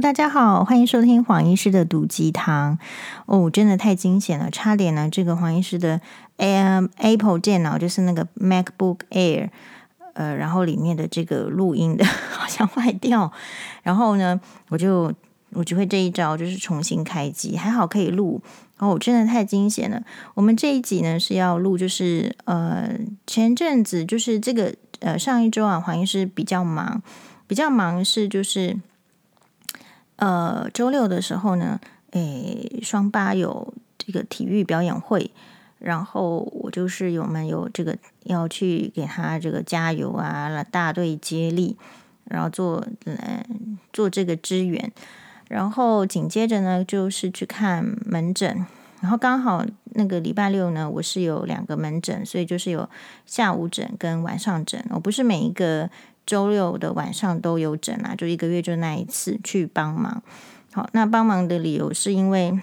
大家好，欢迎收听黄医师的毒鸡汤。哦，真的太惊险了，差点呢，这个黄医师的 AM Apple 电脑就是那个 MacBook Air，呃，然后里面的这个录音的 好像坏掉，然后呢，我就我只会这一招，就是重新开机，还好可以录。哦，真的太惊险了。我们这一集呢是要录，就是呃前阵子就是这个呃上一周啊，黄医师比较忙，比较忙是就是。呃，周六的时候呢，诶，双八有这个体育表演会，然后我就是有们有这个要去给他这个加油啊，大队接力，然后做嗯做这个支援，然后紧接着呢就是去看门诊，然后刚好那个礼拜六呢，我是有两个门诊，所以就是有下午诊跟晚上诊，我不是每一个。周六的晚上都有诊啊，就一个月就那一次去帮忙。好，那帮忙的理由是因为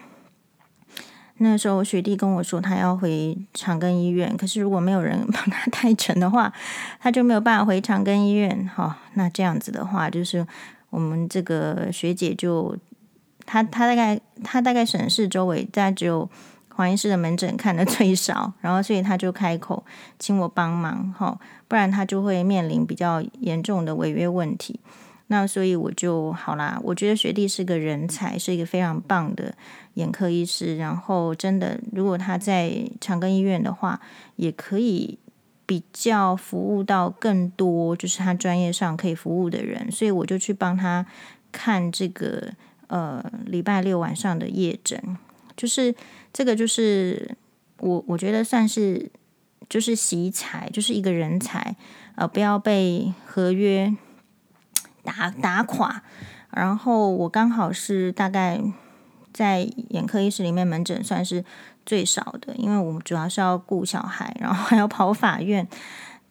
那时候学弟跟我说他要回长庚医院，可是如果没有人帮他带诊的话，他就没有办法回长庚医院。好，那这样子的话，就是我们这个学姐就他他大概他大概审视周围，大概只有。黄医师的门诊看的 最少，然后所以他就开口请我帮忙，哈，不然他就会面临比较严重的违约问题。那所以我就好啦，我觉得学弟是个人才，是一个非常棒的眼科医师。然后真的，如果他在长庚医院的话，也可以比较服务到更多，就是他专业上可以服务的人。所以我就去帮他看这个呃礼拜六晚上的夜诊。就是这个，就是我我觉得算是就是惜才，就是一个人才，呃，不要被合约打打垮。然后我刚好是大概在眼科医师里面门诊算是最少的，因为我们主要是要顾小孩，然后还要跑法院。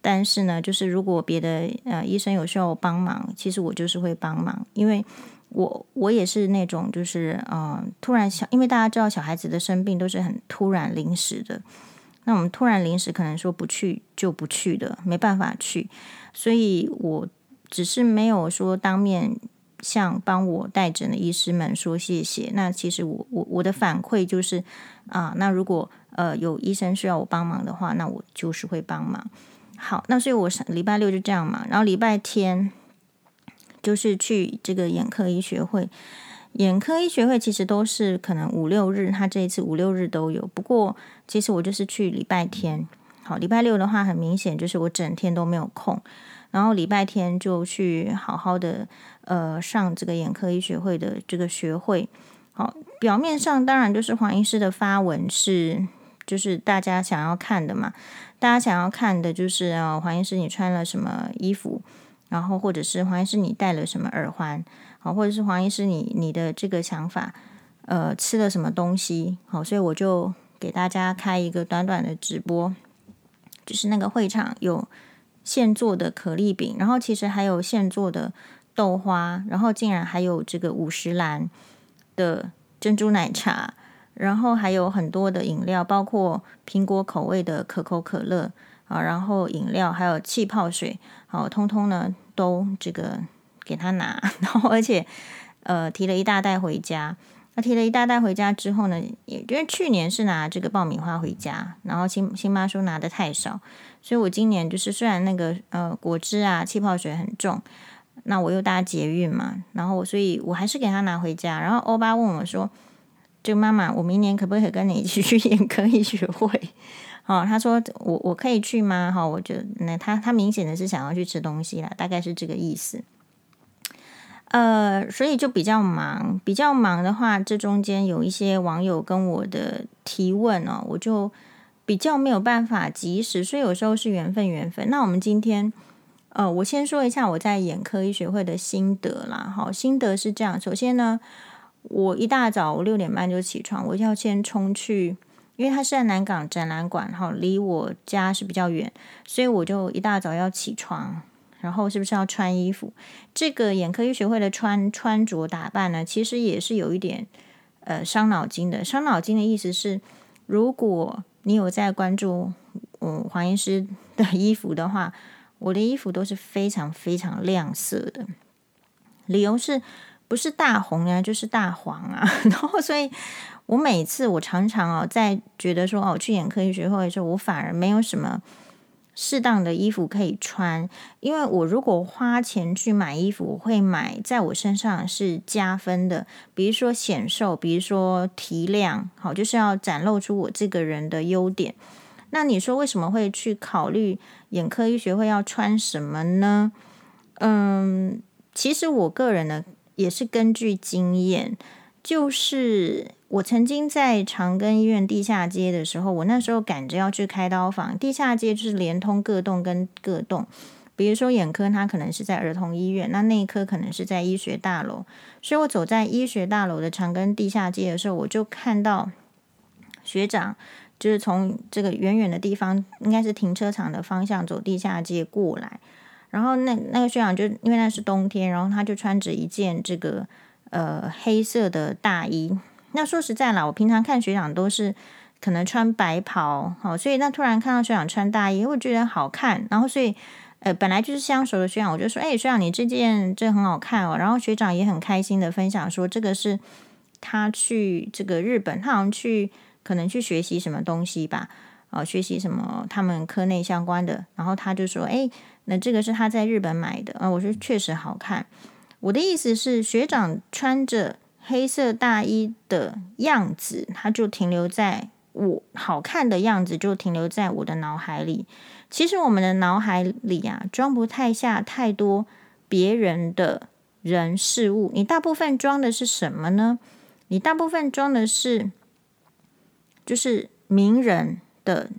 但是呢，就是如果别的呃医生有需要我帮忙，其实我就是会帮忙，因为。我我也是那种，就是嗯、呃，突然想，因为大家知道小孩子的生病都是很突然临时的，那我们突然临时可能说不去就不去的，没办法去，所以我只是没有说当面向帮我带诊的医师们说谢谢。那其实我我我的反馈就是啊，那如果呃有医生需要我帮忙的话，那我就是会帮忙。好，那所以我礼拜六就这样嘛，然后礼拜天。就是去这个眼科医学会，眼科医学会其实都是可能五六日，他这一次五六日都有。不过其实我就是去礼拜天，好，礼拜六的话很明显就是我整天都没有空，然后礼拜天就去好好的呃上这个眼科医学会的这个学会。好，表面上当然就是黄医师的发文是就是大家想要看的嘛，大家想要看的就是啊黄医师你穿了什么衣服。然后，或者是黄医师，你戴了什么耳环？好，或者是黄医师，你你的这个想法，呃，吃了什么东西？好，所以我就给大家开一个短短的直播，就是那个会场有现做的可丽饼，然后其实还有现做的豆花，然后竟然还有这个五十岚的珍珠奶茶，然后还有很多的饮料，包括苹果口味的可口可乐。啊，然后饮料还有气泡水，好，通通呢都这个给他拿，然后而且呃提了一大袋回家。那提了一大袋回家之后呢，也因为去年是拿这个爆米花回家，然后新新妈说拿的太少，所以我今年就是虽然那个呃果汁啊气泡水很重，那我又搭捷运嘛，然后所以我还是给他拿回家。然后欧巴问我说：“这个妈妈，我明年可不可以跟你一起去眼科医学会？”哦，他说我我可以去吗？哈，我觉那他他明显的是想要去吃东西啦，大概是这个意思。呃，所以就比较忙，比较忙的话，这中间有一些网友跟我的提问哦，我就比较没有办法及时，所以有时候是缘分缘分。那我们今天，呃，我先说一下我在眼科医学会的心得啦。好，心得是这样，首先呢，我一大早我六点半就起床，我要先冲去。因为他是在南港展览馆，哈，离我家是比较远，所以我就一大早要起床，然后是不是要穿衣服？这个眼科医学会的穿穿着打扮呢，其实也是有一点呃伤脑筋的。伤脑筋的意思是，如果你有在关注嗯黄医师的衣服的话，我的衣服都是非常非常亮色的，理由是不是大红啊，就是大黄啊。然后，所以我每次我常常哦，在觉得说哦，去眼科医学会的时候，我反而没有什么适当的衣服可以穿，因为我如果花钱去买衣服，我会买在我身上是加分的，比如说显瘦，比如说提亮，好，就是要展露出我这个人的优点。那你说为什么会去考虑眼科医学会要穿什么呢？嗯，其实我个人呢。也是根据经验，就是我曾经在长庚医院地下街的时候，我那时候赶着要去开刀房，地下街就是连通各栋跟各栋，比如说眼科，它可能是在儿童医院，那内科可能是在医学大楼，所以我走在医学大楼的长庚地下街的时候，我就看到学长就是从这个远远的地方，应该是停车场的方向走地下街过来。然后那那个学长就因为那是冬天，然后他就穿着一件这个呃黑色的大衣。那说实在啦，我平常看学长都是可能穿白袍，好，所以那突然看到学长穿大衣，我觉得好看。然后所以呃本来就是相熟的学长，我就说：“哎，学长，你这件这很好看哦。”然后学长也很开心的分享说：“这个是他去这个日本，他好像去可能去学习什么东西吧，哦，学习什么他们科内相关的。”然后他就说：“哎。”那这个是他在日本买的啊，我说确实好看。我的意思是，学长穿着黑色大衣的样子，他就停留在我好看的样子，就停留在我的脑海里。其实我们的脑海里啊，装不太下太多别人的人事物。你大部分装的是什么呢？你大部分装的是，就是名人的，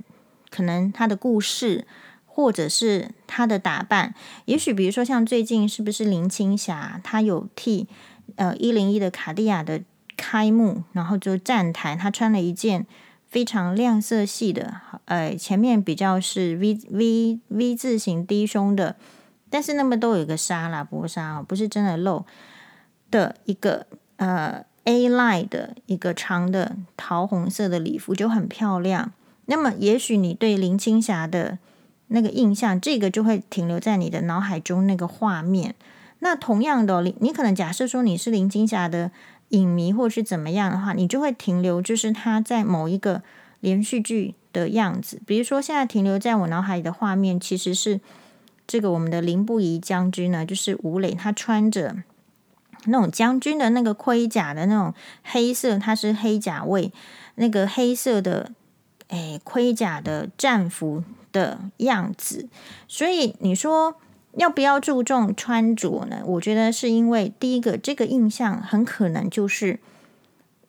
可能他的故事。或者是他的打扮，也许比如说像最近是不是林青霞，她有替呃一零一的卡地亚的开幕，然后就站台，她穿了一件非常亮色系的，呃前面比较是 V V V 字形低胸的，但是那么都有一个纱啦，薄纱不是真的露的一个呃 A line 的一个长的桃红色的礼服就很漂亮。那么也许你对林青霞的那个印象，这个就会停留在你的脑海中那个画面。那同样的，你你可能假设说你是林青霞的影迷，或是怎么样的话，你就会停留就是他在某一个连续剧的样子。比如说，现在停留在我脑海里的画面，其实是这个我们的林不疑将军呢，就是吴磊，他穿着那种将军的那个盔甲的那种黑色，他是黑甲卫，那个黑色的诶盔甲的战服。的样子，所以你说要不要注重穿着呢？我觉得是因为第一个，这个印象很可能就是，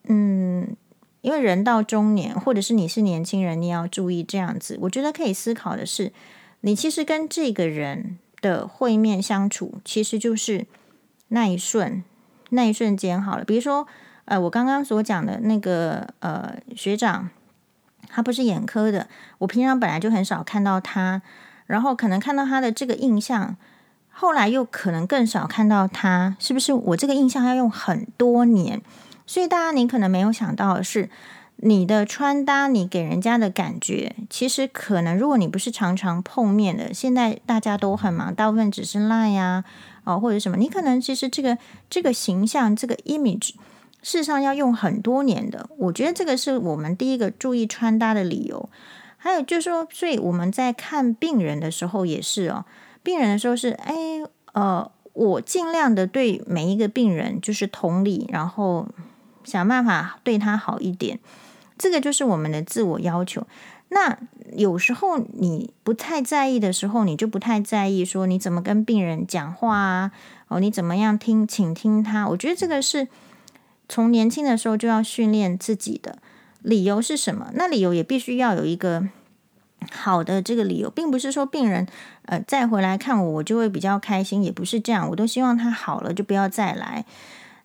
嗯，因为人到中年，或者是你是年轻人，你要注意这样子。我觉得可以思考的是，你其实跟这个人的会面相处，其实就是那一瞬，那一瞬间好了。比如说，呃，我刚刚所讲的那个呃学长。他不是眼科的，我平常本来就很少看到他，然后可能看到他的这个印象，后来又可能更少看到他，是不是？我这个印象要用很多年，所以大家你可能没有想到的是，你的穿搭，你给人家的感觉，其实可能如果你不是常常碰面的，现在大家都很忙，大部分只是赖呀，哦或者什么，你可能其实这个这个形象，这个 image。事实上要用很多年的，我觉得这个是我们第一个注意穿搭的理由。还有就是说，所以我们在看病人的时候也是哦，病人的时候是，哎，呃，我尽量的对每一个病人就是同理，然后想办法对他好一点。这个就是我们的自我要求。那有时候你不太在意的时候，你就不太在意说你怎么跟病人讲话啊，哦，你怎么样听，倾听他。我觉得这个是。从年轻的时候就要训练自己的理由是什么？那理由也必须要有一个好的这个理由，并不是说病人呃再回来看我，我就会比较开心，也不是这样。我都希望他好了就不要再来。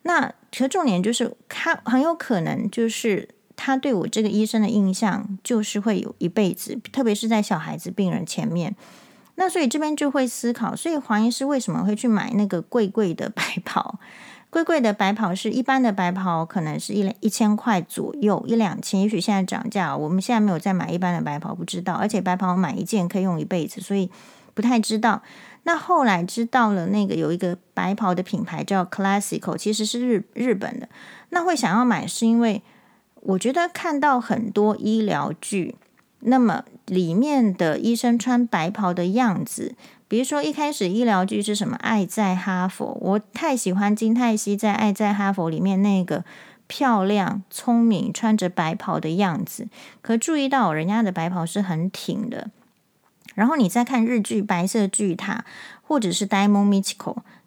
那其实重点就是他很有可能就是他对我这个医生的印象就是会有一辈子，特别是在小孩子病人前面。那所以这边就会思考，所以黄医师为什么会去买那个贵贵的白袍？贵贵的白袍是一般的白袍，可能是一两一千块左右，一两千，也许现在涨价。我们现在没有再买一般的白袍，不知道。而且白袍买一件可以用一辈子，所以不太知道。那后来知道了那个有一个白袍的品牌叫 Classical，其实是日日本的。那会想要买是因为我觉得看到很多医疗剧，那么里面的医生穿白袍的样子，比如说一开始医疗剧是什么《爱在哈佛》，我太喜欢金泰熙在《爱在哈佛》里面那个漂亮、聪明、穿着白袍的样子。可注意到人家的白袍是很挺的。然后你再看日剧《白色巨塔》，或者是《Diamond Mitchell》，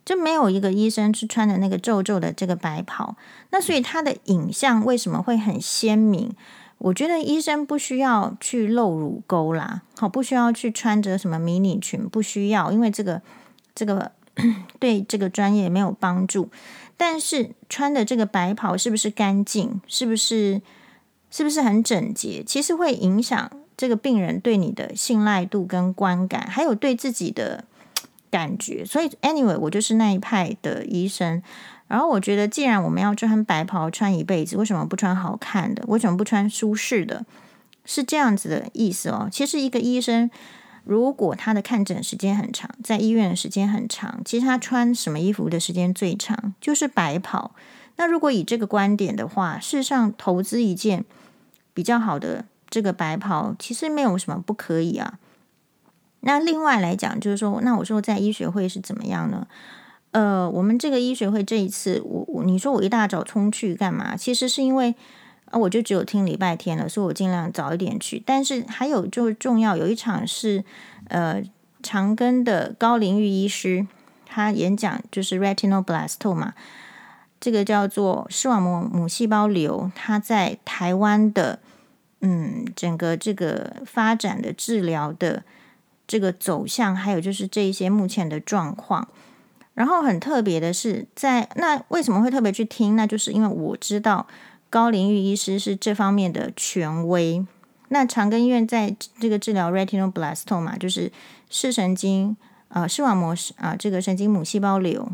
就没有一个医生是穿的那个皱皱的这个白袍。那所以他的影像为什么会很鲜明？我觉得医生不需要去露乳沟啦，好，不需要去穿着什么迷你裙，不需要，因为这个这个对这个专业没有帮助。但是穿的这个白袍是不是干净？是不是是不是很整洁？其实会影响。这个病人对你的信赖度跟观感，还有对自己的感觉，所以 anyway，我就是那一派的医生。然后我觉得，既然我们要穿白袍穿一辈子，为什么不穿好看的？为什么不穿舒适的？是这样子的意思哦。其实一个医生，如果他的看诊时间很长，在医院的时间很长，其实他穿什么衣服的时间最长，就是白袍。那如果以这个观点的话，事实上投资一件比较好的。这个白袍其实没有什么不可以啊。那另外来讲，就是说，那我说在医学会是怎么样呢？呃，我们这个医学会这一次，我我你说我一大早冲去干嘛？其实是因为啊，我就只有听礼拜天了，所以我尽量早一点去。但是还有就是重要有一场是呃长庚的高龄玉医师他演讲，就是 retinoblastoma，这个叫做视网膜母细胞瘤，他在台湾的。嗯，整个这个发展的治疗的这个走向，还有就是这一些目前的状况。然后很特别的是在，那为什么会特别去听？那就是因为我知道高龄玉医师是这方面的权威。那长庚医院在这个治疗 retinoblastoma，就是视神经啊、视网膜啊、这个神经母细胞瘤。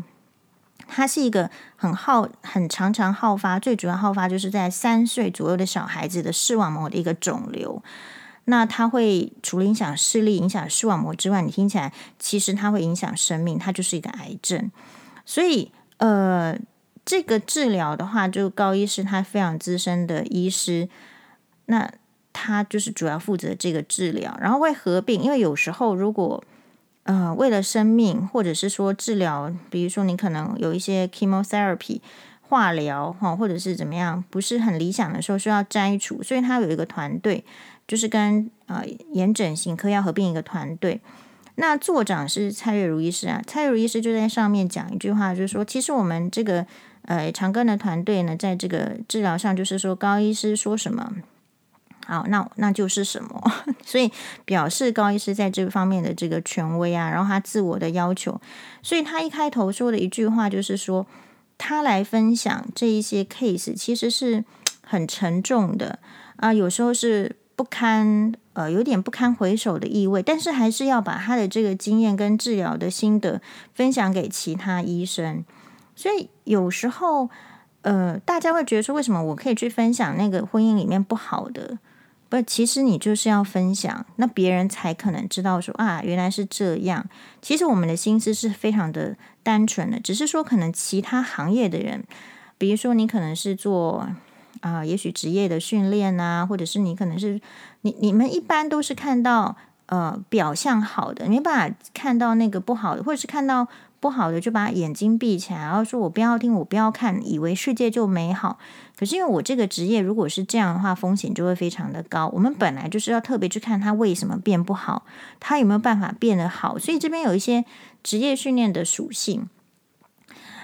它是一个很好、很常常好发，最主要好发就是在三岁左右的小孩子的视网膜的一个肿瘤。那它会除了影响视力、影响视网膜之外，你听起来其实它会影响生命，它就是一个癌症。所以，呃，这个治疗的话，就高医师他非常资深的医师，那他就是主要负责这个治疗，然后会合并，因为有时候如果呃，为了生命，或者是说治疗，比如说你可能有一些 chemotherapy 化疗哈，或者是怎么样，不是很理想的时候需要摘除，所以他有一个团队，就是跟呃眼整形科要合并一个团队。那座长是蔡月如医师啊，蔡月如医师就在上面讲一句话，就是说，其实我们这个呃长庚的团队呢，在这个治疗上，就是说高医师说什么。好，那那就是什么？所以表示高医师在这方面的这个权威啊，然后他自我的要求，所以他一开头说的一句话就是说，他来分享这一些 case，其实是很沉重的啊，有时候是不堪呃，有点不堪回首的意味，但是还是要把他的这个经验跟治疗的心得分享给其他医生，所以有时候呃，大家会觉得说，为什么我可以去分享那个婚姻里面不好的？不，其实你就是要分享，那别人才可能知道说啊，原来是这样。其实我们的心思是非常的单纯的，只是说可能其他行业的人，比如说你可能是做啊、也许职业的训练啊，或者是你可能是你你们一般都是看到呃表象好的，没办法看到那个不好的，或者是看到。不好的就把眼睛闭起来，然后说我不要听，我不要看，以为世界就美好。可是因为我这个职业，如果是这样的话，风险就会非常的高。我们本来就是要特别去看它为什么变不好，它有没有办法变得好。所以这边有一些职业训练的属性。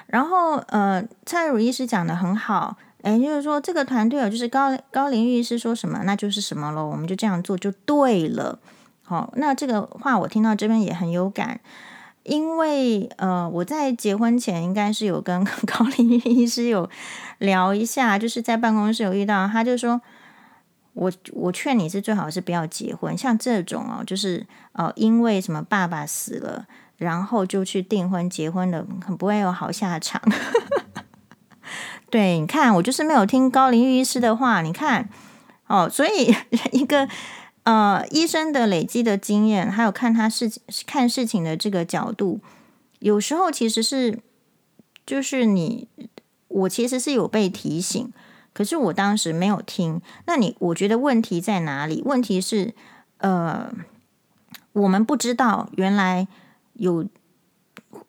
然后呃，蔡汝医师讲得很好，诶，就是说这个团队哦，就是高高龄医师说什么，那就是什么咯，我们就这样做就对了。好，那这个话我听到这边也很有感。因为呃，我在结婚前应该是有跟 高龄医师有聊一下，就是在办公室有遇到，他就说，我我劝你是最好是不要结婚，像这种哦，就是呃，因为什么爸爸死了，然后就去订婚结婚的，很不会有好下场。对，你看我就是没有听高龄医师的话，你看哦，所以 一个。呃，医生的累积的经验，还有看他事情看事情的这个角度，有时候其实是就是你我其实是有被提醒，可是我当时没有听。那你我觉得问题在哪里？问题是呃，我们不知道原来有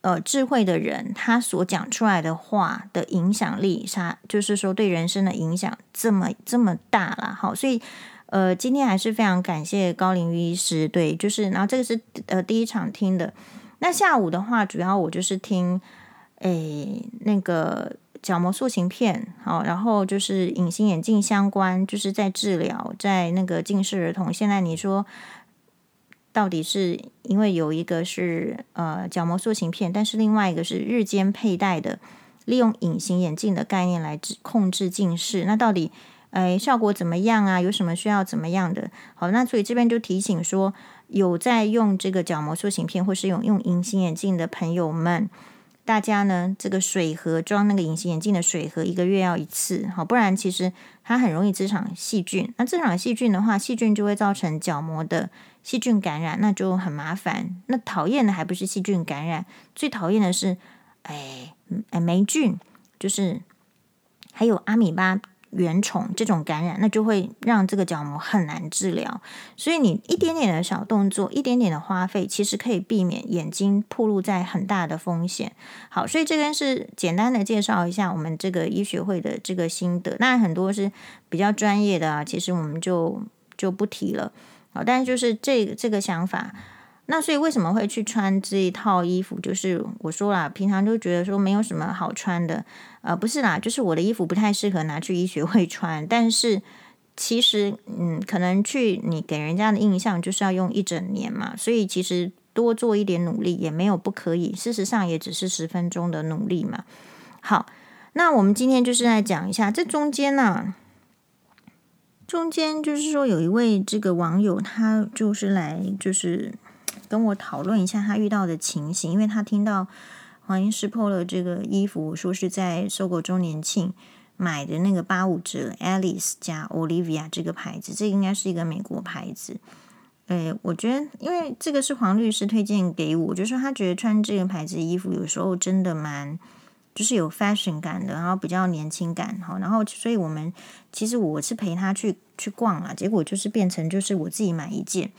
呃智慧的人，他所讲出来的话的影响力，啥就是说对人生的影响这么这么大了。好，所以。呃，今天还是非常感谢高龄医师，对，就是，然后这个是呃第一场听的，那下午的话，主要我就是听，诶那个角膜塑形片，好，然后就是隐形眼镜相关，就是在治疗，在那个近视儿童，现在你说到底是因为有一个是呃角膜塑形片，但是另外一个是日间佩戴的，利用隐形眼镜的概念来控制近视，那到底？哎，效果怎么样啊？有什么需要怎么样的？好，那所以这边就提醒说，有在用这个角膜塑形片或是用用隐形眼镜的朋友们，大家呢，这个水盒装那个隐形眼镜的水盒一个月要一次，好，不然其实它很容易滋长细菌。那滋长细菌的话，细菌就会造成角膜的细菌感染，那就很麻烦。那讨厌的还不是细菌感染，最讨厌的是，哎哎霉菌，就是还有阿米巴。原虫这种感染，那就会让这个角膜很难治疗。所以你一点点的小动作，一点点的花费，其实可以避免眼睛暴露在很大的风险。好，所以这边是简单的介绍一下我们这个医学会的这个心得。那很多是比较专业的啊，其实我们就就不提了。好，但是就是这个这个想法。那所以为什么会去穿这一套衣服？就是我说啦，平常就觉得说没有什么好穿的，呃，不是啦，就是我的衣服不太适合拿去医学会穿。但是其实，嗯，可能去你给人家的印象就是要用一整年嘛，所以其实多做一点努力也没有不可以。事实上也只是十分钟的努力嘛。好，那我们今天就是来讲一下这中间呢、中间就是说有一位这个网友，他就是来就是。跟我讨论一下他遇到的情形，因为他听到黄医师 po 了这个衣服，说是在搜狗周年庆买的那个八五折，Alice 加 Olivia 这个牌子，这个应该是一个美国牌子。诶，我觉得，因为这个是黄律师推荐给我，就是说他觉得穿这个牌子的衣服有时候真的蛮，就是有 fashion 感的，然后比较年轻感，好，然后所以我们其实我是陪他去去逛了，结果就是变成就是我自己买一件。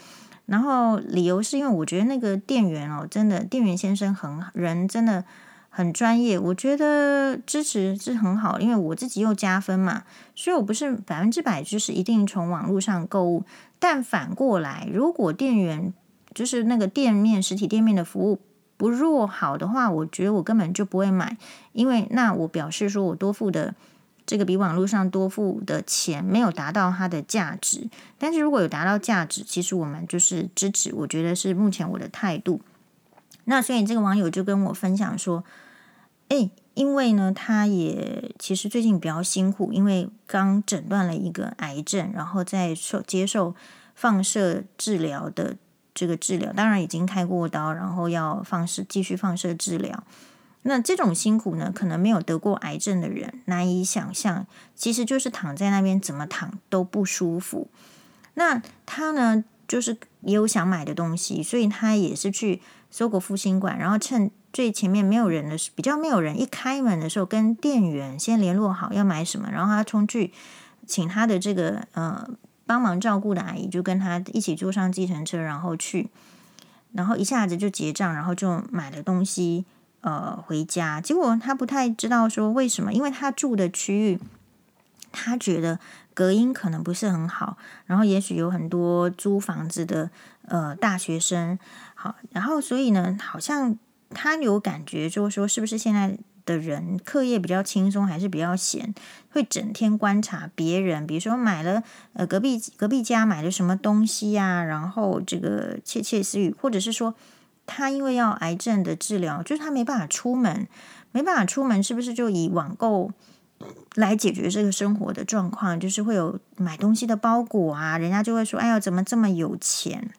然后理由是因为我觉得那个店员哦，真的店员先生很人真的很专业，我觉得支持是很好，因为我自己又加分嘛，所以我不是百分之百就是一定从网络上购物，但反过来，如果店员就是那个店面实体店面的服务不弱好的话，我觉得我根本就不会买，因为那我表示说我多付的。这个比网络上多付的钱没有达到它的价值，但是如果有达到价值，其实我们就是支持。我觉得是目前我的态度。那所以这个网友就跟我分享说：“诶，因为呢，他也其实最近比较辛苦，因为刚诊断了一个癌症，然后在受接受放射治疗的这个治疗，当然已经开过刀，然后要放射继续放射治疗。”那这种辛苦呢，可能没有得过癌症的人难以想象，其实就是躺在那边怎么躺都不舒服。那他呢，就是也有想买的东西，所以他也是去搜狗复兴馆，然后趁最前面没有人的时，比较没有人，一开门的时候，跟店员先联络好要买什么，然后他冲去请他的这个呃帮忙照顾的阿姨，就跟他一起坐上计程车，然后去，然后一下子就结账，然后就买了东西。呃，回家，结果他不太知道说为什么，因为他住的区域，他觉得隔音可能不是很好，然后也许有很多租房子的呃大学生，好，然后所以呢，好像他有感觉，就是说是不是现在的人课业比较轻松，还是比较闲，会整天观察别人，比如说买了呃隔壁隔壁家买了什么东西呀、然后这个窃窃私语，或者是说。他因为要癌症的治疗，就是他没办法出门，没办法出门，是不是就以网购来解决这个生活的状况？就是会有买东西的包裹啊，人家就会说：“哎呀，怎么这么有钱？”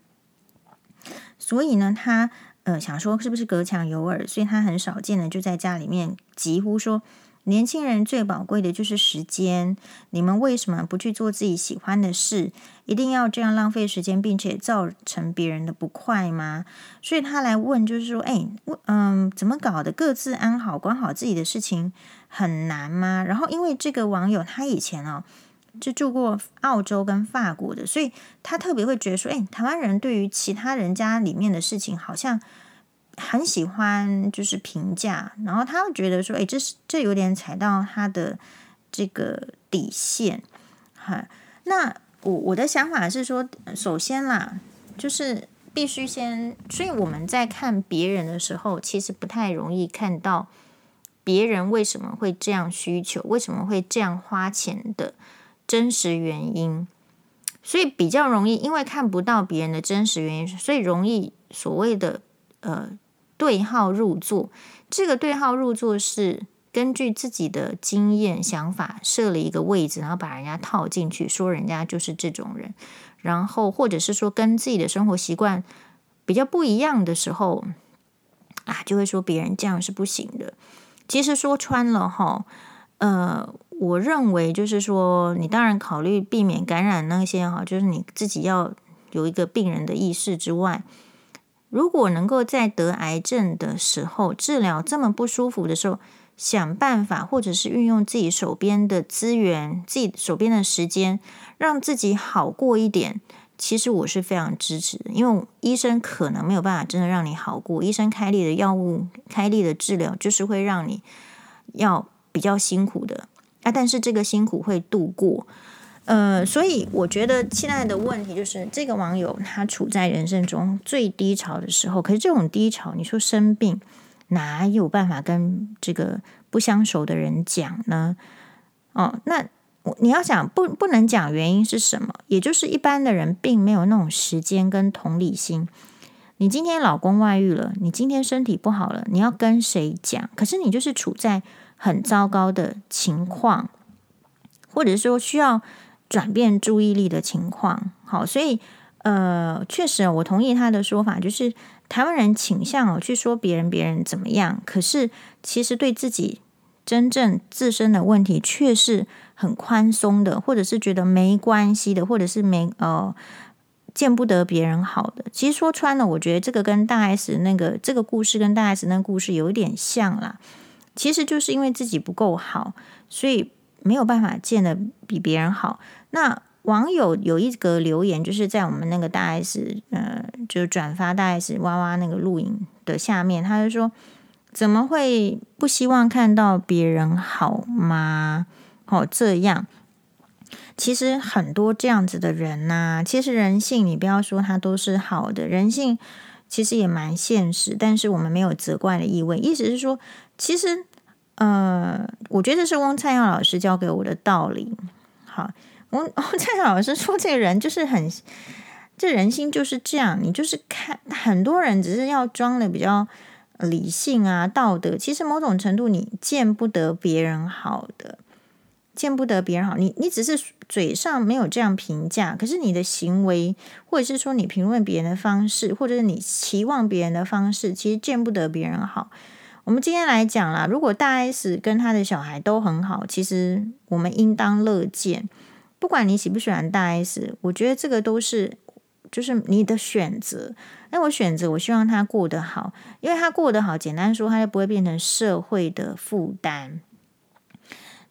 所以呢，他呃想说是不是隔墙有耳，所以他很少见的就在家里面疾呼说：“年轻人最宝贵的就是时间，你们为什么不去做自己喜欢的事？一定要这样浪费时间，并且造成别人的不快吗？所以他来问，就是说，哎，嗯，怎么搞的？各自安好，管好自己的事情很难吗？然后，因为这个网友他以前哦，就住过澳洲跟法国的，所以他特别会觉得说，哎，台湾人对于其他人家里面的事情好像。很喜欢就是评价，然后他会觉得说，哎，这是这有点踩到他的这个底线，哈。那我我的想法是说，首先啦，就是必须先，所以我们在看别人的时候，其实不太容易看到别人为什么会这样需求，为什么会这样花钱的真实原因，所以比较容易，因为看不到别人的真实原因，所以容易所谓的呃。对号入座，这个对号入座是根据自己的经验、想法设了一个位置，然后把人家套进去，说人家就是这种人，然后或者是说跟自己的生活习惯比较不一样的时候，啊，就会说别人这样是不行的。其实说穿了哈，呃，我认为就是说，你当然考虑避免感染那些哈，就是你自己要有一个病人的意识之外。如果能够在得癌症的时候治疗这么不舒服的时候，想办法或者是运用自己手边的资源、自己手边的时间，让自己好过一点，其实我是非常支持的。因为医生可能没有办法真的让你好过，医生开立的药物、开立的治疗，就是会让你要比较辛苦的啊。但是这个辛苦会度过。呃，所以我觉得现在的问题就是，这个网友他处在人生中最低潮的时候，可是这种低潮，你说生病哪有办法跟这个不相熟的人讲呢？哦，那你要想不不能讲原因是什么？也就是一般的人并没有那种时间跟同理心。你今天老公外遇了，你今天身体不好了，你要跟谁讲？可是你就是处在很糟糕的情况，或者说需要。转变注意力的情况，好，所以呃，确实我同意他的说法，就是台湾人倾向哦去说别人别人怎么样，可是其实对自己真正自身的问题却是很宽松的，或者是觉得没关系的，或者是没呃见不得别人好的。其实说穿了，我觉得这个跟大 S 那个这个故事跟大 S 那个故事有一点像啦，其实就是因为自己不够好，所以。没有办法见的比别人好。那网友有一个留言，就是在我们那个大 S，呃，就转发大 S 哇哇那个录影的下面，他就说：“怎么会不希望看到别人好吗？”哦，这样，其实很多这样子的人呐、其实人性，你不要说他都是好的，人性其实也蛮现实。但是我们没有责怪的意味，意思是说，其实。呃，我觉得这是翁灿耀老师教给我的道理。好，翁 翁灿耀老师说，这个人就是很，这人心就是这样。你就是看很多人只是要装的比较理性啊、道德，其实某种程度你见不得别人好的，见不得别人好。你你只是嘴上没有这样评价，可是你的行为，或者是说你评论别人的方式，或者是你期望别人的方式，其实见不得别人好。我们今天来讲啦，如果大 S 跟他的小孩都很好，其实我们应当乐见。不管你喜不喜欢大 S，我觉得这个都是就是你的选择。那我选择，我希望他过得好，因为他过得好，简单说，他就不会变成社会的负担。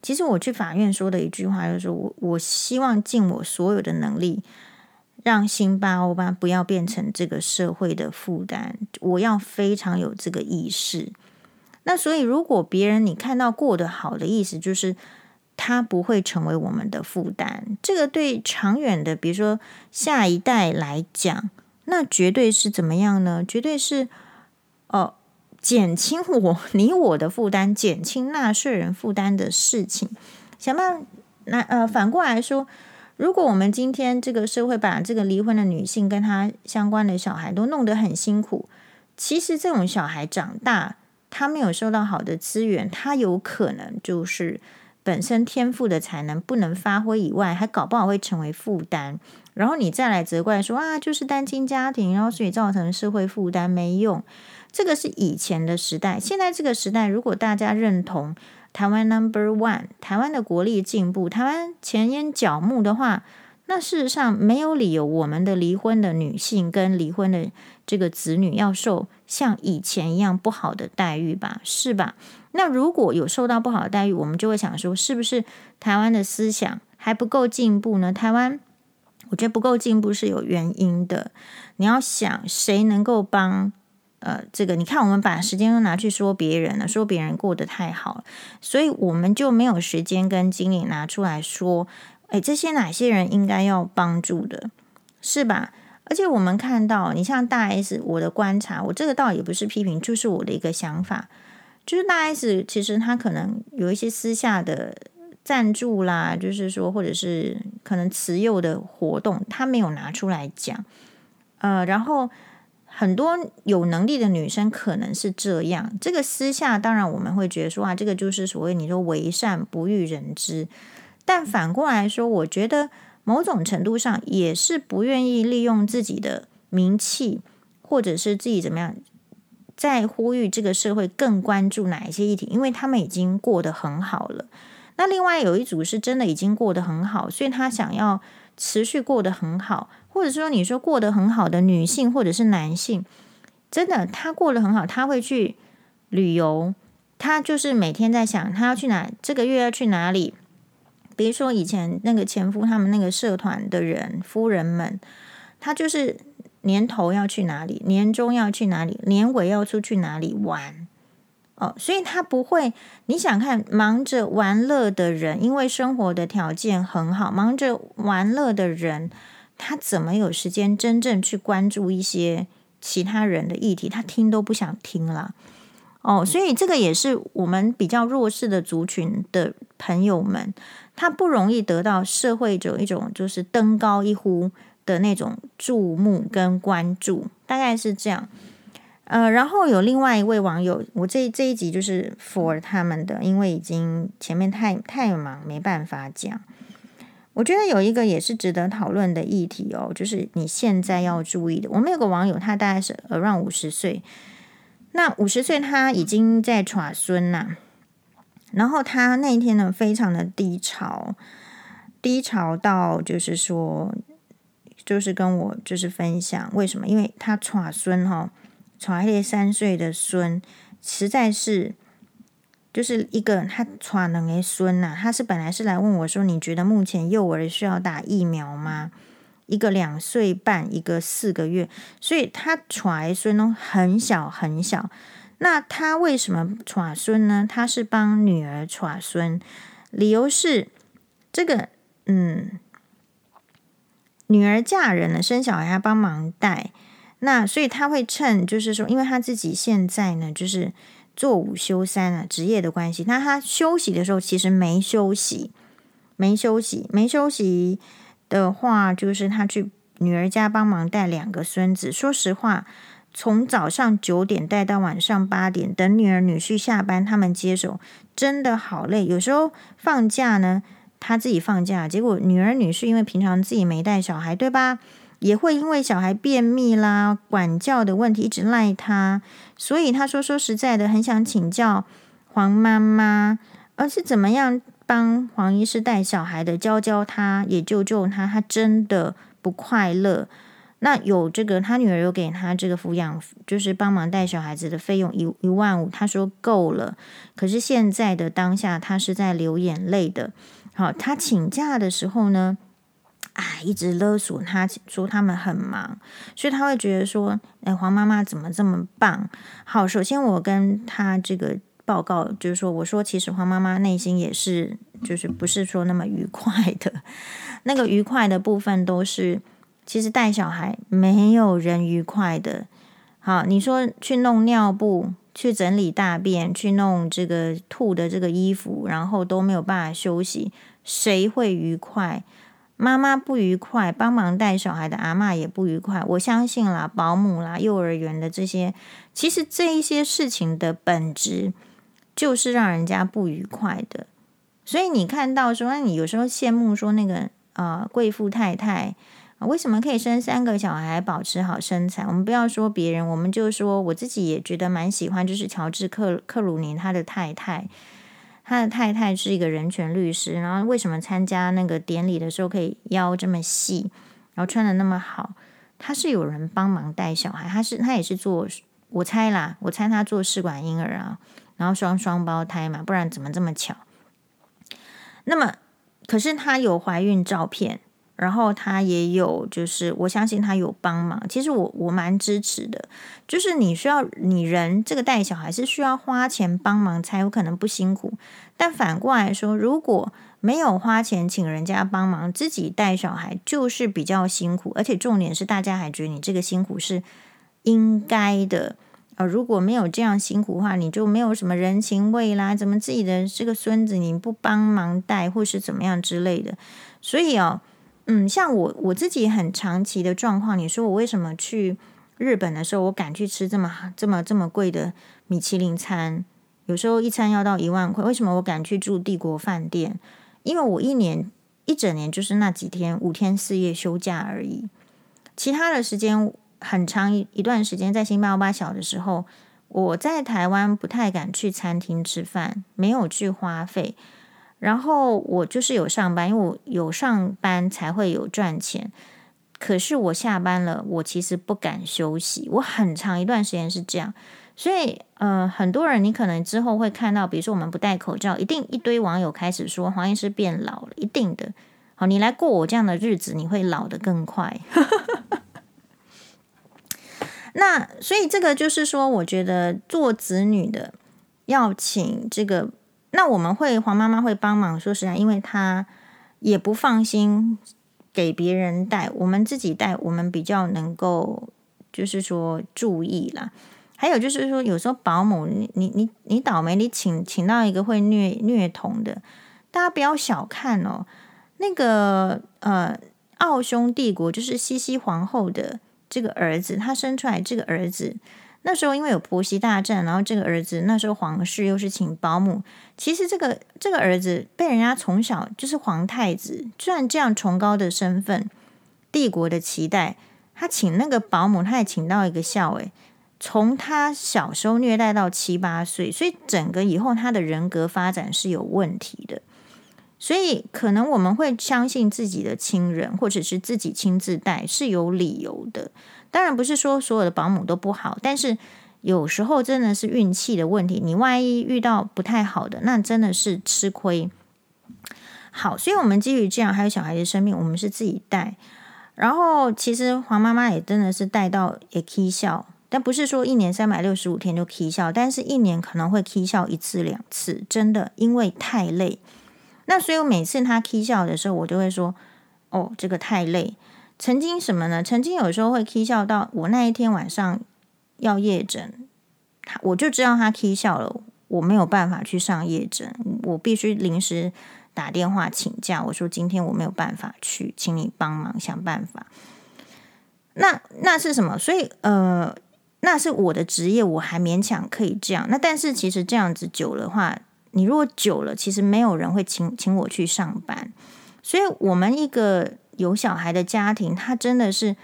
其实我去法院说的一句话就是：我我希望尽我所有的能力，让辛巴欧巴不要变成这个社会的负担。我要非常有这个意识。那所以，如果别人你看到过得好的意思，就是他不会成为我们的负担。这个对长远的，比如说下一代来讲，那绝对是怎么样呢？绝对是哦，减轻我 你我的负担，减轻纳税人负担的事情。想办法，那呃，反过来说，如果我们今天这个社会把这个离婚的女性跟她相关的小孩都弄得很辛苦，其实这种小孩长大。他没有受到好的资源，他有可能就是本身天赋的才能不能发挥以外，还搞不好会成为负担。然后你再来责怪说啊，就是单亲家庭，然后所以造成社会负担没用。这个是以前的时代，现在这个时代，如果大家认同台湾 Number One，台湾的国力进步，台湾前沿角目的话，那事实上没有理由我们的离婚的女性跟离婚的这个子女要受像以前一样不好的待遇吧？是吧？那如果有受到不好的待遇，我们就会想说，是不是台湾的思想还不够进步呢？台湾，我觉得不够进步是有原因的。你要想，谁能够帮？呃，这个你看，我们把时间都拿去说别人了，说别人过得太好了，所以我们就没有时间跟精力拿出来说，哎，这些哪些人应该要帮助的，是吧？而且我们看到，你像大 S，我的观察，我这个倒也不是批评，就是我的一个想法。就是大 S，其实他可能有一些私下的赞助啦，就是说，或者是可能慈幼的活动，他没有拿出来讲。呃，然后很多有能力的女生可能是这样。这个私下，当然我们会觉得说啊，这个就是所谓你说为善不欲人知。但反过来说，我觉得某种程度上也是不愿意利用自己的名气，或者是自己怎么样。在呼吁这个社会更关注哪一些议题，因为他们已经过得很好了。那另外有一组是真的已经过得很好，所以他想要持续过得很好，或者说你说过得很好的女性或者是男性，真的他过得很好，他会去旅游，他就是每天在想他要去哪，这个月要去哪里。比如说以前那个前夫他们那个社团的人夫人们，他就是。年头要去哪里？年终要去哪里？年尾要出去哪里玩？哦，所以他不会。你想看忙着玩乐的人，因为生活的条件很好，忙着玩乐的人，他怎么有时间真正去关注一些其他人的议题？他听都不想听了。哦，所以这个也是我们比较弱势的族群的朋友们，他不容易得到社会有一种就是登高一呼。的那种注目跟关注，大概是这样。呃，然后有另外一位网友，我这这一集就是 for 他们的，因为已经前面太太忙，没办法讲。我觉得有一个也是值得讨论的议题哦，就是你现在要注意的。我们有个网友，他大概是 around 五十岁，那五十岁他已经在耍孙呐，然后他那一天呢，非常的低潮，低潮到就是说。就是跟我就是分享为什么？因为他耍孙哈，耍一三岁的孙，实在是就是一个他带两个孙呐。他是本来是来问我说，你觉得目前幼儿需要打疫苗吗？一个两岁半，一个四个月，所以他揣孙都很小很小。那他为什么带孙呢？他是帮女儿带孙，理由是这个嗯。女儿嫁人了，生小孩要帮忙带，那所以他会趁，就是说，因为他自己现在呢，就是做五休三啊，职业的关系，那他休息的时候其实没休息，没休息，没休息的话，就是他去女儿家帮忙带两个孙子。说实话，从早上九点带到晚上八点，等女儿女婿下班，他们接手，真的好累。有时候放假呢。他自己放假，结果女儿女婿因为平常自己没带小孩，对吧？也会因为小孩便秘啦、管教的问题一直赖他，所以他说说实在的，很想请教黄妈妈，而是怎么样帮黄医师带小孩的，教教他，也救救他。他真的不快乐。那有这个，他女儿有给他这个抚养，就是帮忙带小孩子的费用一一万五，他说够了。可是现在的当下，他是在流眼泪的。好，他请假的时候呢，哎，一直勒索他，说他们很忙，所以他会觉得说，哎，黄妈妈怎么这么棒？好，首先我跟他这个报告，就是说，我说其实黄妈妈内心也是，就是不是说那么愉快的，那个愉快的部分都是，其实带小孩没有人愉快的。好，你说去弄尿布。去整理大便，去弄这个吐的这个衣服，然后都没有办法休息，谁会愉快？妈妈不愉快，帮忙带小孩的阿嬷也不愉快。我相信啦，保姆啦，幼儿园的这些，其实这一些事情的本质就是让人家不愉快的。所以你看到说，那你有时候羡慕说那个啊、呃，贵妇太太。为什么可以生三个小孩，保持好身材？我们不要说别人，我们就说我自己也觉得蛮喜欢，就是乔治克克鲁尼他的太太，他的太太是一个人权律师，然后为什么参加那个典礼的时候可以腰这么细，然后穿得那么好？他是有人帮忙带小孩，他是他也是做，我猜啦，我猜他做试管婴儿啊，然后双双胞胎嘛，不然怎么这么巧？那么，可是她有怀孕照片。然后她也有，就是我相信她有帮忙。其实我我蛮支持的，就是你需要你人这个带小孩是需要花钱帮忙才有可能不辛苦。但反过来说，如果没有花钱请人家帮忙，自己带小孩就是比较辛苦，而且重点是大家还觉得你这个辛苦是应该的。呃，如果没有这样辛苦的话，你就没有什么人情味啦。怎么自己的这个孙子你不帮忙带，或是怎么样之类的？所以哦。嗯，像我我自己很长期的状况，你说我为什么去日本的时候，我敢去吃这么这么这么贵的米其林餐？有时候一餐要到一万块，为什么我敢去住帝国饭店？因为我一年一整年就是那几天五天四夜休假而已，其他的时间很长一一段时间，在辛巴巴小的时候，我在台湾不太敢去餐厅吃饭，没有去花费。然后我就是有上班，因为我有上班才会有赚钱。可是我下班了，我其实不敢休息。我很长一段时间是这样，所以呃，很多人你可能之后会看到，比如说我们不戴口罩，一定一堆网友开始说黄医师变老了，一定的。好，你来过我这样的日子，你会老得更快。那所以这个就是说，我觉得做子女的要请这个。那我们会黄妈妈会帮忙，说实在，因为她也不放心给别人带，我们自己带，我们比较能够就是说注意啦。还有就是说，有时候保姆，你你你你倒霉，你请请到一个会虐虐童的，大家不要小看哦。那个呃，奥匈帝国就是西西皇后的这个儿子，他生出来这个儿子。那时候因为有婆媳大战，然后这个儿子那时候皇室又是请保姆，其实这个这个儿子被人家从小就是皇太子，虽然这样崇高的身份，帝国的期待，他请那个保姆，他也请到一个孝诶，从他小时候虐待到七八岁，所以整个以后他的人格发展是有问题的，所以可能我们会相信自己的亲人或者是自己亲自带是有理由的。当然不是说所有的保姆都不好，但是有时候真的是运气的问题。你万一遇到不太好的，那真的是吃亏。好，所以我们基于这样，还有小孩的生命，我们是自己带。然后其实黄妈妈也真的是带到也 k 笑，但不是说一年三百六十五天就 k 笑，但是一年可能会 k 笑一次两次，真的因为太累。那所以我每次他起笑的时候，我就会说：“哦，这个太累。”曾经什么呢？曾经有时候会起笑到我那一天晚上要夜诊，他我就知道他起笑了，我没有办法去上夜诊，我必须临时打电话请假。我说今天我没有办法去，请你帮忙想办法。那那是什么？所以呃，那是我的职业，我还勉强可以这样。那但是其实这样子久了的话，你如果久了，其实没有人会请请我去上班。所以我们一个。有小孩的家庭，他真的是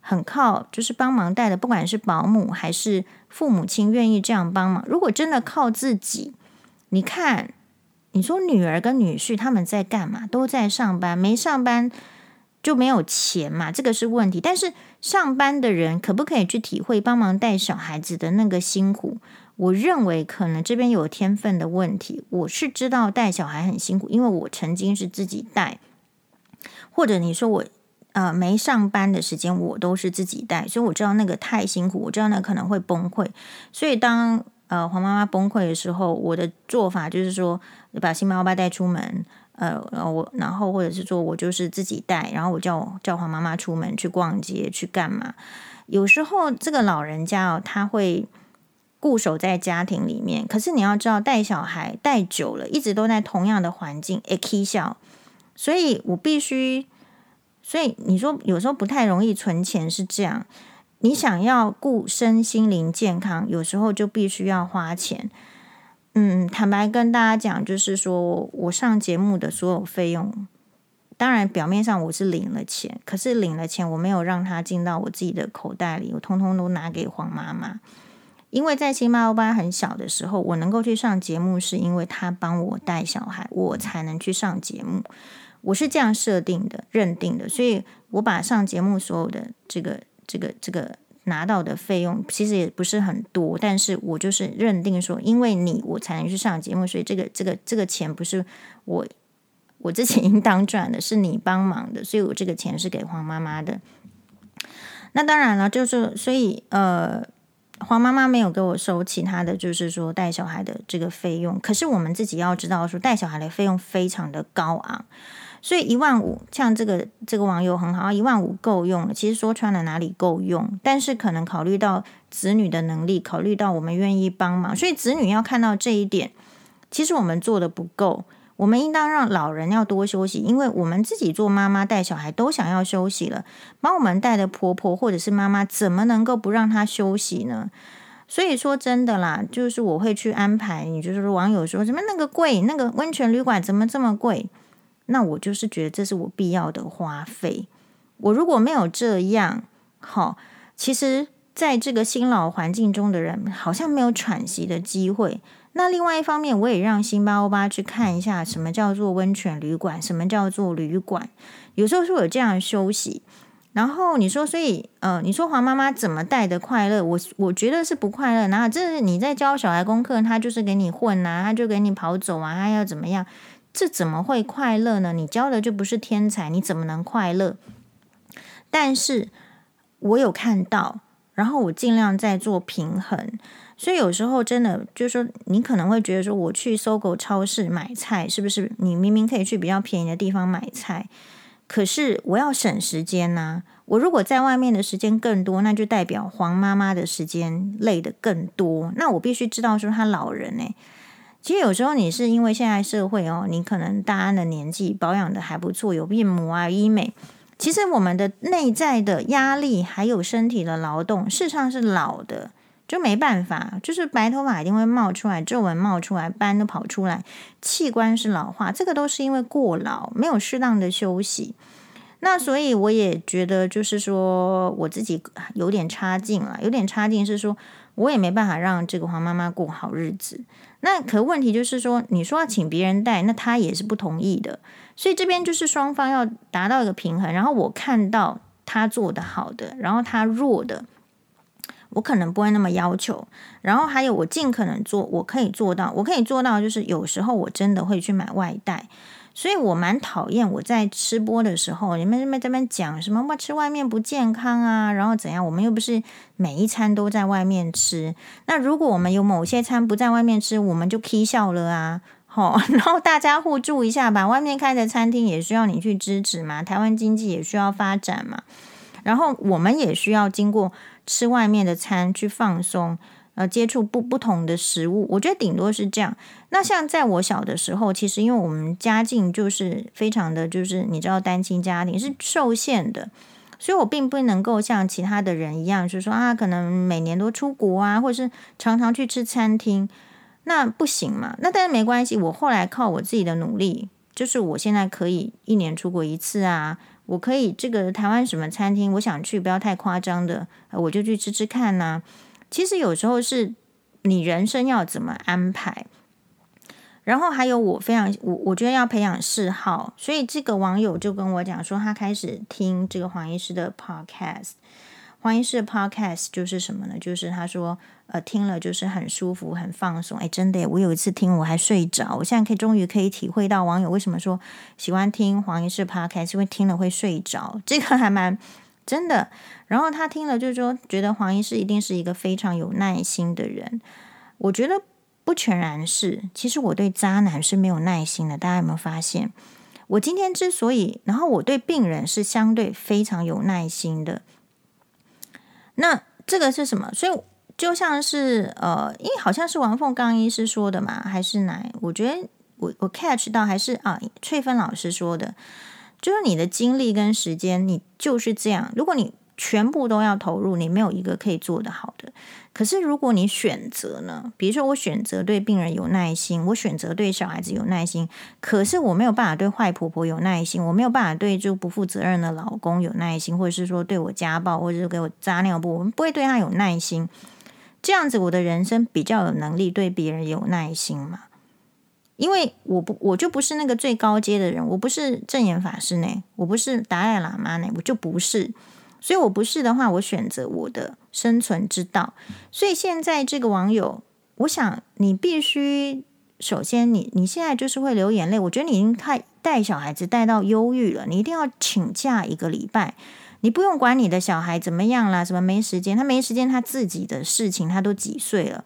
很靠，就是帮忙带的，不管是保姆还是父母亲愿意这样帮忙。如果真的靠自己，你看，你说女儿跟女婿他们在干嘛？都在上班，没上班就没有钱嘛，这个是问题。但是上班的人可不可以去体会帮忙带小孩子的那个辛苦？我认为可能这边有天分的问题。我是知道带小孩很辛苦，因为我曾经是自己带。或者你说我呃没上班的时间，我都是自己带，所以我知道那个太辛苦，我知道那可能会崩溃。所以当呃黄妈妈崩溃的时候，我的做法就是说把辛巴巴带出门，呃我然后或者是说我就是自己带，然后我叫叫黄妈妈出门去逛街去干嘛。有时候这个老人家哦，他会固守在家庭里面，可是你要知道带小孩带久了，一直都在同样的环境，会起笑。所以我必须，所以你说有时候不太容易存钱是这样。你想要顾身心灵健康，有时候就必须要花钱。嗯，坦白跟大家讲，就是说我上节目的所有费用，当然表面上我是领了钱，可是领了钱我没有让他进到我自己的口袋里，我通通都拿给黄妈妈。因为在新妈欧巴很小的时候，我能够去上节目，是因为他帮我带小孩，我才能去上节目。我是这样设定的、认定的，所以我把上节目所有的这个、这个、这个拿到的费用，其实也不是很多，但是我就是认定说，因为你我才能去上节目，所以这个、这个、这个钱不是我我自己应当赚的，是你帮忙的，所以我这个钱是给黄妈妈的。那当然了，就是所以呃。黄妈妈没有给我收其他的就是说带小孩的这个费用，可是我们自己要知道说带小孩的费用非常的高昂，所以一万五，像这个这个网友很好，一万五够用了。其实说穿了哪里够用，但是可能考虑到子女的能力，考虑到我们愿意帮忙，所以子女要看到这一点，其实我们做的不够。我们应当让老人要多休息，因为我们自己做妈妈带小孩都想要休息了，帮我们带的婆婆或者是妈妈怎么能够不让她休息呢？所以说真的啦，就是我会去安排。你就是网友说什么那个贵，那个温泉旅馆怎么这么贵？那我就是觉得这是我必要的花费。我如果没有这样，好，其实在这个新老环境中的人好像没有喘息的机会。那另外一方面，我也让辛巴欧巴去看一下什么叫做温泉旅馆，什么叫做旅馆。有时候是有这样休息。然后你说，所以呃，你说黄妈妈怎么带的快乐？我我觉得是不快乐。然后这是你在教小孩功课，他就是给你混啊，他就给你跑走啊，他要怎么样？这怎么会快乐呢？你教的就不是天才，你怎么能快乐？但是我有看到，然后我尽量在做平衡。所以有时候真的就是说，你可能会觉得说，我去搜狗超市买菜，是不是？你明明可以去比较便宜的地方买菜，可是我要省时间呐、我如果在外面的时间更多，那就代表黄妈妈的时间累得更多。那我必须知道说，他老人呢，其实有时候你是因为现在社会哦，你可能大安的年纪保养的还不错，有面膜啊、医美。其实我们的内在的压力还有身体的劳动，事实上是老的。就没办法，就是白头发一定会冒出来，皱纹冒出来，斑都跑出来，器官是老化，这个都是因为过劳，没有适当的休息。那所以我也觉得，就是说我自己有点差劲了，有点差劲是说，我也没办法让这个黄妈妈过好日子。那可问题就是说，你说要请别人带，那他也是不同意的。所以这边就是双方要达到一个平衡。然后我看到他做的好的，然后他弱的。我可能不会那么要求，然后还有我尽可能做，我可以做到，我可以做到，就是有时候我真的会去买外带，所以我蛮讨厌我在吃播的时候，你们在那边这边讲什么哇吃外面不健康啊，然后怎样？我们又不是每一餐都在外面吃，那如果我们有某些餐不在外面吃，我们就 k 笑了啊，好，然后大家互助一下吧，外面开的餐厅也需要你去支持嘛，台湾经济也需要发展嘛，然后我们也需要经过。吃外面的餐去放松，呃，接触不不同的食物，我觉得顶多是这样。那像在我小的时候，其实因为我们家境就是非常的就是你知道单亲家庭是受限的，所以我并不能够像其他的人一样，就是说啊，可能每年都出国啊，或者是常常去吃餐厅，那不行嘛。那但是没关系，我后来靠我自己的努力，就是我现在可以一年出国一次啊。我可以这个台湾什么餐厅，我想去，不要太夸张的，我就去吃吃看呐、其实有时候是你人生要怎么安排，然后还有我非常我我觉得要培养嗜好，所以这个网友就跟我讲说，他开始听这个黄医师的 podcast。黄医师的 podcast 就是什么呢？就是他说，呃，听了就是很舒服、很放松。哎，真的，我有一次听我还睡着。我现在可以终于可以体会到网友为什么说喜欢听黄医师 podcast，因为听了会睡着。这个还蛮真的。然后他听了就是说，觉得黄医师一定是一个非常有耐心的人。我觉得不全然是，其实我对渣男是没有耐心的。大家有没有发现？我今天之所以，然后我对病人是相对非常有耐心的。那这个是什么？所以就像是呃，因为好像是王凤刚医师说的嘛，还是哪？我觉得我我 catch 到还是啊，翠芬老师说的，就是你的精力跟时间，你就是这样。如果你全部都要投入，你没有一个可以做得好的。可是如果你选择呢？比如说我选择对病人有耐心，我选择对小孩子有耐心，可是我没有办法对坏婆婆有耐心，我没有办法对就不负责任的老公有耐心，或者是说对我家暴，或者是给我扎尿布，我们不会对他有耐心。这样子我的人生比较有能力对别人有耐心嘛。因为我不，我就不是那个最高阶的人，我不是证严法师呢，我不是达赖喇嘛呢，我就不是。所以我不是的话，我选择我的生存之道。所以现在这个网友，我想你必须首先你，你你现在就是会流眼泪，我觉得你已经太带小孩子带到忧郁了，你一定要请假一个礼拜，你不用管你的小孩怎么样啦，什么没时间，他没时间，他自己的事情，他都几岁了。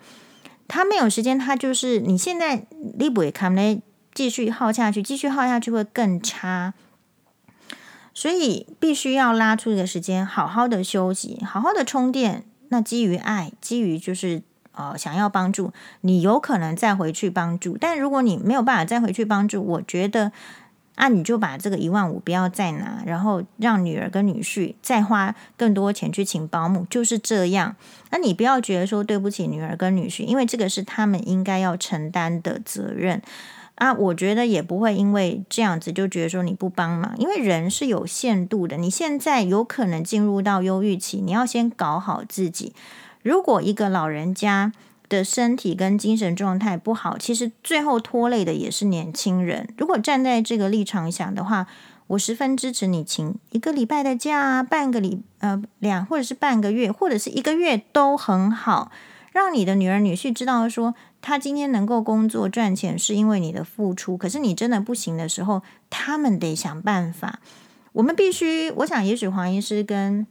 他没有时间，他就是你现在你不会看呢，继续耗下去，继续耗下去会更差，所以必须要拉出一个时间，好好的休息，好好的充电。那基于爱，基于就是呃想要帮助你，有可能再回去帮助。但如果你没有办法再回去帮助，我觉得。那、啊、你就把这个一万五不要再拿，然后让女儿跟女婿再花更多钱去请保姆，就是这样。那你不要觉得说对不起女儿跟女婿，因为这个是他们应该要承担的责任啊。我觉得也不会因为这样子就觉得说你不帮忙，因为人是有限度的。你现在有可能进入到忧郁期，你要先搞好自己。如果一个老人家，的身体跟精神状态不好，其实最后拖累的也是年轻人。如果站在这个立场想的话，我十分支持你请一个礼拜的假，半个礼呃两或者是半个月，或者是一个月都很好，让你的女儿女婿知道说，他今天能够工作赚钱是因为你的付出。可是你真的不行的时候，他们得想办法。我们必须，我想也许黄医师跟。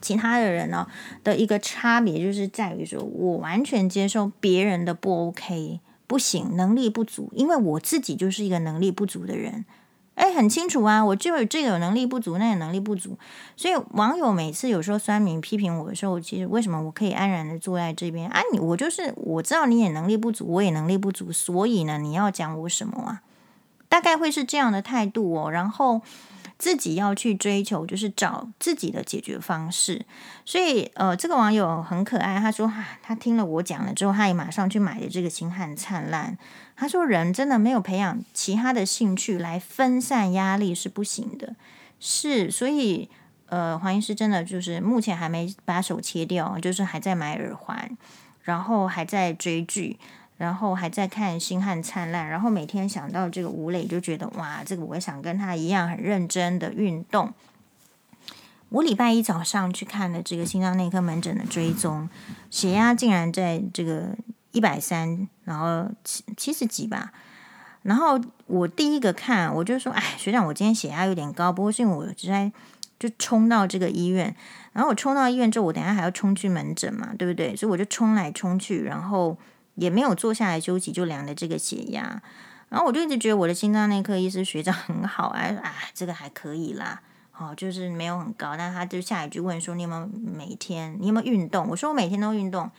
其他的人呢的一个差别就是在于说，我完全接受别人的不 OK，不行，能力不足，因为我自己就是一个能力不足的人。哎，很清楚啊，我就这个有能力不足，那个能力不足。所以网友每次有时候酸民批评我的时候，其实为什么我可以安然的坐在这边？啊，你我就是我知道你也能力不足，我也能力不足，所以呢，你要讲我什么啊？大概会是这样的态度哦，然后。自己要去追求，就是找自己的解决方式。所以，呃，这个网友很可爱，他说，哈，他听了我讲了之后，他也马上去买了这个《星汉灿烂》。他说，人真的没有培养其他的兴趣来分散压力是不行的。是，所以，呃，黄医师真的就是目前还没把手切掉，就是还在买耳环，然后还在追剧。然后还在看《星汉灿烂》，然后每天想到这个吴磊，就觉得哇，这个我也想跟他一样很认真的运动。我礼拜一早上去看了这个心脏内科门诊的追踪，血压竟然在这个一百三，然后七七十几吧。然后我第一个看，我就说，哎，学长，我今天血压有点高，不过是因为我直接就冲到这个医院，然后我冲到医院之后，我等下还要冲去门诊嘛，对不对？所以我就冲来冲去，然后。也没有坐下来休息，就量了这个血压，然后我就一直觉得我的心脏内科医师学长很好，哎啊，这个还可以啦，哦，就是没有很高，但他就下一句问说，你有没有每天，你有没有运动？我说我每天都运动。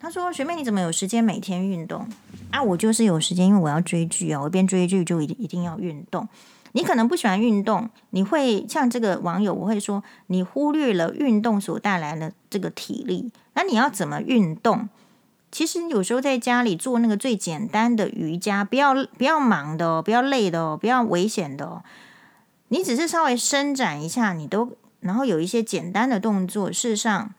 他说学妹你怎么有时间每天运动？啊，我就是有时间，因为我要追剧啊，我一边追剧就一定一定要运动。你可能不喜欢运动，你会像这个网友，我会说你忽略了运动所带来的这个体力，那你要怎么运动？其实有时候在家里做那个最简单的瑜伽，不要不要忙的哦，不要累的哦，不要危险的哦。你只是稍微伸展一下，你都然后有一些简单的动作。事实上，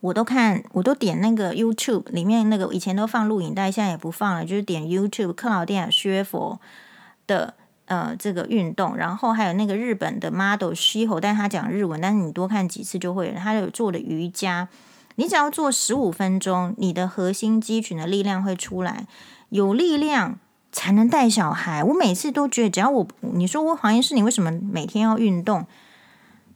我都看，我都点那个 YouTube 里面那个以前都放录影带，现在也不放了，就是点 YouTube 克劳迪亚薛佛的呃这个运动，然后还有那个日本的 model 西侯，但是他讲日文，但是你多看几次就会。他有做的瑜伽。你只要做十五分钟，你的核心肌群的力量会出来，有力量才能带小孩。我每次都觉得，只要我你说我黄医师，你为什么每天要运动？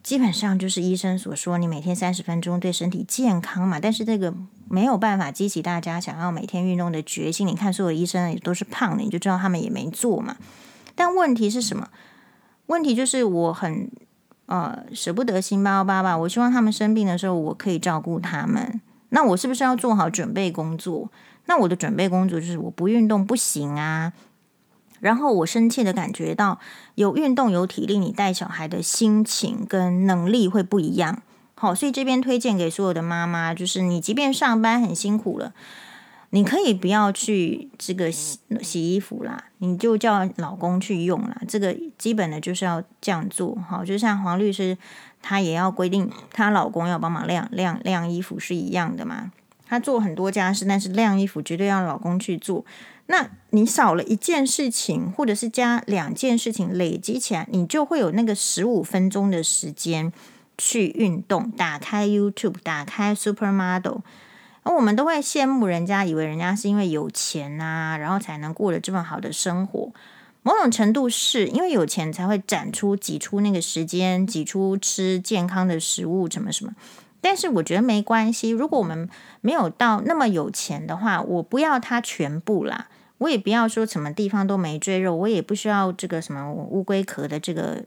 基本上就是医生所说，你每天三十分钟对身体健康嘛。但是这个没有办法激起大家想要每天运动的决心。你看，所有医生也都是胖的，你就知道他们也没做嘛。但问题是什么？问题就是我很。呃，舍不得辛巴巴吧？我希望他们生病的时候，我可以照顾他们。那我是不是要做好准备工作？那我的准备工作就是我不运动不行啊。然后我深切的感觉到，有运动有体力，你带小孩的心情跟能力会不一样。好，所以这边推荐给所有的妈妈，就是你即便上班很辛苦了。你可以不要去这个洗洗衣服啦，你就叫老公去用啦。这个基本的就是要这样做，好，就像黄律师，他也要规定她老公要帮忙晾晾晾衣服是一样的嘛。她做很多家事，但是晾衣服绝对要老公去做。那你少了一件事情，或者是加两件事情，累积起来，你就会有那个十五分钟的时间去运动。打开 YouTube，打开 Supermodel，而我们都会羡慕人家，以为人家是因为有钱啊，然后才能过得这么好的生活。某种程度是因为有钱才会展出挤出那个时间，挤出吃健康的食物，什么什么。但是我觉得没关系，如果我们没有到那么有钱的话，我不要它全部啦，我也不要说什么地方都没赘肉，我也不需要这个什么乌龟壳的这个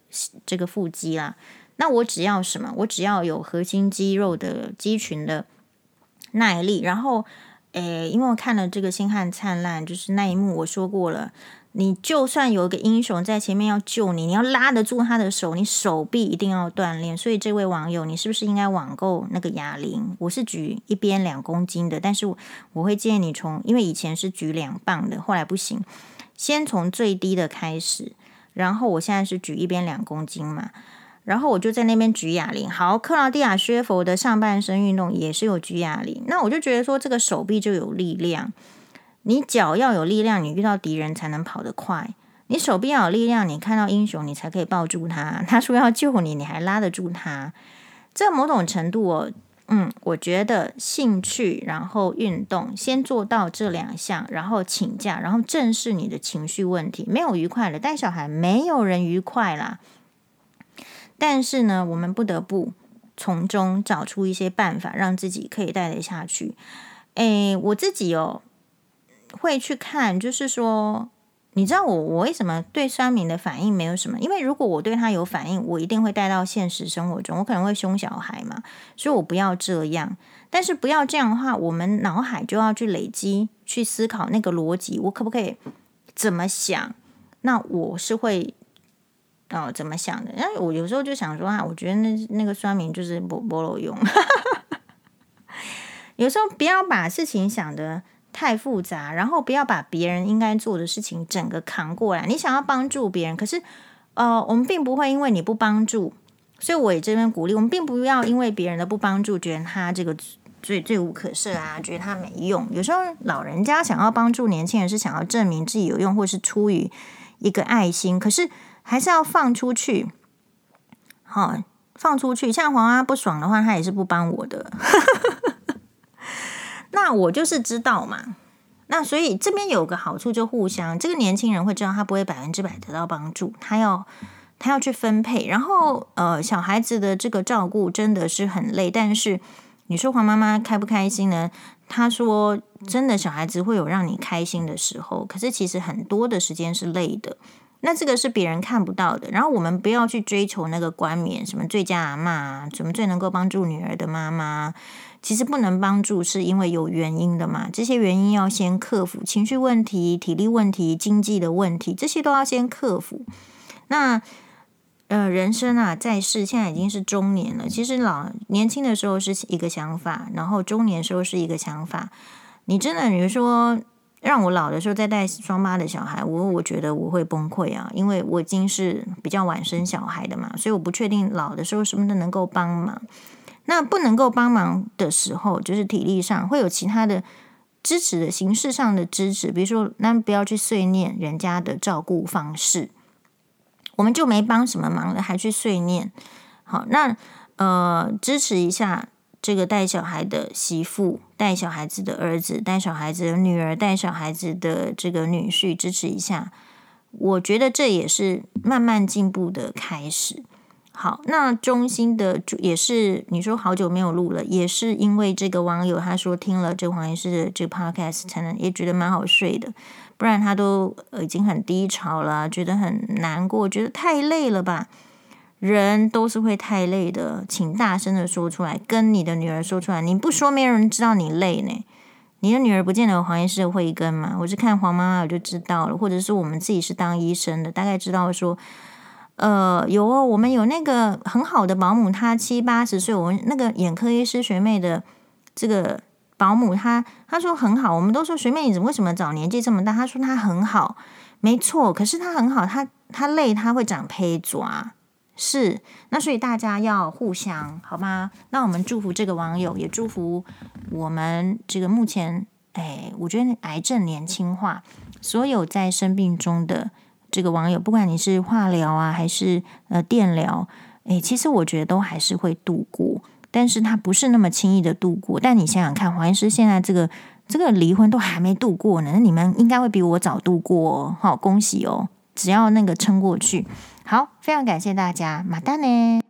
这个腹肌啦。那我只要什么？我只要有核心肌肉的肌群的耐力。然后，诶，因为我看了这个《星汉灿烂》，就是那一幕，我说过了。你就算有一个英雄在前面要救你，你要拉得住他的手，你手臂一定要锻炼。所以这位网友，你是不是应该网购那个哑铃？我是举一边两公斤的，但是我会建议你从，因为以前是举两磅的，后来不行，先从最低的开始。然后我现在是举一边两公斤嘛，然后我就在那边举哑铃。好，克劳蒂亚薛佛的上半身运动也是有举哑铃，那我就觉得说这个手臂就有力量。你脚要有力量，你遇到敌人才能跑得快。你手臂要有力量，你看到英雄，你才可以抱住他。他说要救你，你还拉得住他。这某种程度哦，嗯，我觉得兴趣，然后运动，先做到这两项，然后请假，然后正视你的情绪问题。没有愉快了，带小孩没有人愉快啦。但是呢，我们不得不从中找出一些办法，让自己可以带得下去。诶，我自己哦。会去看，就是说，你知道我我为什么对酸民的反应没有什么？因为如果我对他有反应，我一定会带到现实生活中，我可能会凶小孩嘛，所以我不要这样。但是不要这样的话，我们脑海就要去累积、去思考那个逻辑，我可不可以怎么想？那我是会哦怎么想的？因为我有时候就想说啊，我觉得那那个酸民就是不不有用。有时候不要把事情想的。太复杂，然后不要把别人应该做的事情整个扛过来。你想要帮助别人，可是，呃，我们并不会因为你不帮助，所以我也这边鼓励我们，并不要因为别人的不帮助，觉得他这个罪罪无可赦啊，觉得他没用。有时候老人家想要帮助年轻人，是想要证明自己有用，或是出于一个爱心，可是还是要放出去。好，放出去。像黄阿不爽的话，他也是不帮我的。那我就是知道嘛，那所以这边有个好处，就互相这个年轻人会知道他不会百分之百得到帮助，他要他要去分配，然后呃小孩子的这个照顾真的是很累，但是你说黄妈妈开不开心呢？她说真的，小孩子会有让你开心的时候，可是其实很多的时间是累的，那这个是别人看不到的。然后我们不要去追求那个冠冕，什么最佳阿嬷，什么最能够帮助女儿的妈妈。其实不能帮助，是因为有原因的嘛。这些原因要先克服，情绪问题、体力问题、经济的问题，这些都要先克服。那呃，人生啊，在世现在已经是中年了。其实老年轻的时候是一个想法，然后中年时候是一个想法。你真的，比如说让我老的时候再带双八的小孩，我我觉得我会崩溃啊，因为我已经是比较晚生小孩的嘛，所以我不确定老的时候什么都能够帮忙。那不能够帮忙的时候，就是体力上会有其他的支持的形式上的支持，比如说，那不要去碎念人家的照顾方式，我们就没帮什么忙了，还去碎念。好，那呃，支持一下这个带小孩的媳妇、带小孩子的儿子、带小孩子的女儿、带小孩子的这个女婿，支持一下，我觉得这也是慢慢进步的开始。好，那中心的也是你说好久没有录了，也是因为这个网友他说听了这黄医师的这个 podcast 才能也觉得蛮好睡的，不然他都已经很低潮了，觉得很难过，觉得太累了吧？人都是会太累的，请大声的说出来，跟你的女儿说出来，你不说没有人知道你累呢。你的女儿不见得有黄医师的慧根嘛？我是看黄妈妈我就知道了，或者是我们自己是当医生的，大概知道说。呃，有哦，我们有那个很好的保姆，她七八十岁。我们那个眼科医师学妹的这个保姆，她她说很好。我们都说学妹你怎么为什么早年纪这么大？她说她很好，没错。可是她很好，她她累，她会长胚爪，是，那所以大家要互相好吗？那我们祝福这个网友，也祝福我们这个目前，哎，我觉得癌症年轻化，所有在生病中的这个网友，不管你是化疗啊，还是呃电疗，哎，其实我觉得都还是会度过，但是他不是那么轻易的度过。但你想想看，黄医师现在这个这个离婚都还没度过呢，那你们应该会比我早度过哦，好，恭喜哦，只要那个撑过去。好，非常感谢大家，马丹呢。